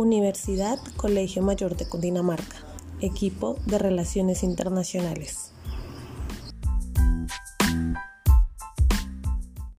Universidad Colegio Mayor de Cundinamarca, equipo de Relaciones Internacionales.